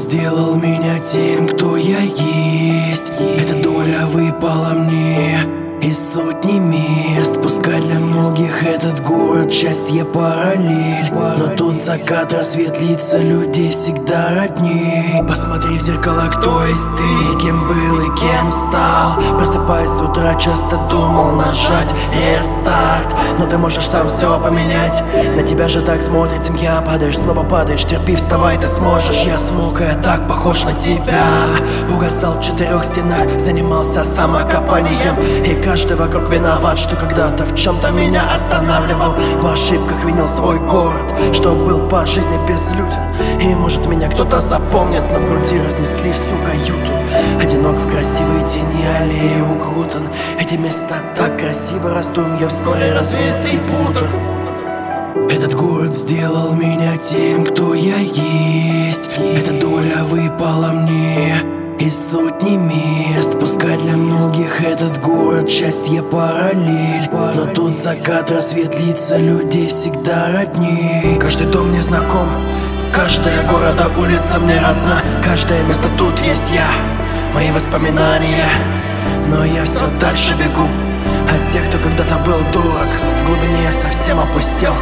сделал меня тем, кто я есть сотни мест. Пускай для многих этот город счастье параллель. Но тут закат, рассвет лица людей всегда родней Посмотри в зеркало, кто есть ты, кем был и кем стал. Просыпаясь с утра, часто думал нажать рестарт Но ты можешь сам все поменять. На тебя же так смотрит семья. Падаешь, снова падаешь, терпи, вставай, ты сможешь. Я смог, я так похож на тебя. Угасал в четырех стенах, занимался самокопанием. И Каждый вокруг виноват, что когда-то в чем-то меня останавливал. В ошибках винил свой город, что был по жизни безлюден. И может меня кто-то запомнит, но в груди разнесли всю каюту. Одинок в красивой тени аллеи укутан Эти места так красиво, раздумья вскоре развеет сипута этот город сделал меня тем, кто я есть. Эта доля выпала мне из сотни мест Пускай для многих этот город счастье параллель. Но тут закат, рассвет лица людей всегда родней Каждый дом мне знаком, каждая города улица мне родна. Каждое место тут есть я, мои воспоминания. Но я все дальше бегу от тех, кто когда-то был дурак глубине я совсем опустел.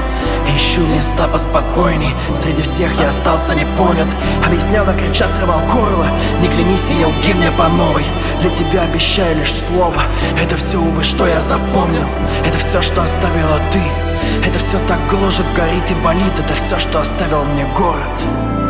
Ищу места поспокойней. Среди всех я остался не понят. Объяснял, да крича срывал горло. Не клянись и не лги мне по новой. Для тебя обещаю лишь слово. Это все, увы, что я запомнил. Это все, что оставила ты. Это все так гложет, горит и болит. Это все, что оставил мне город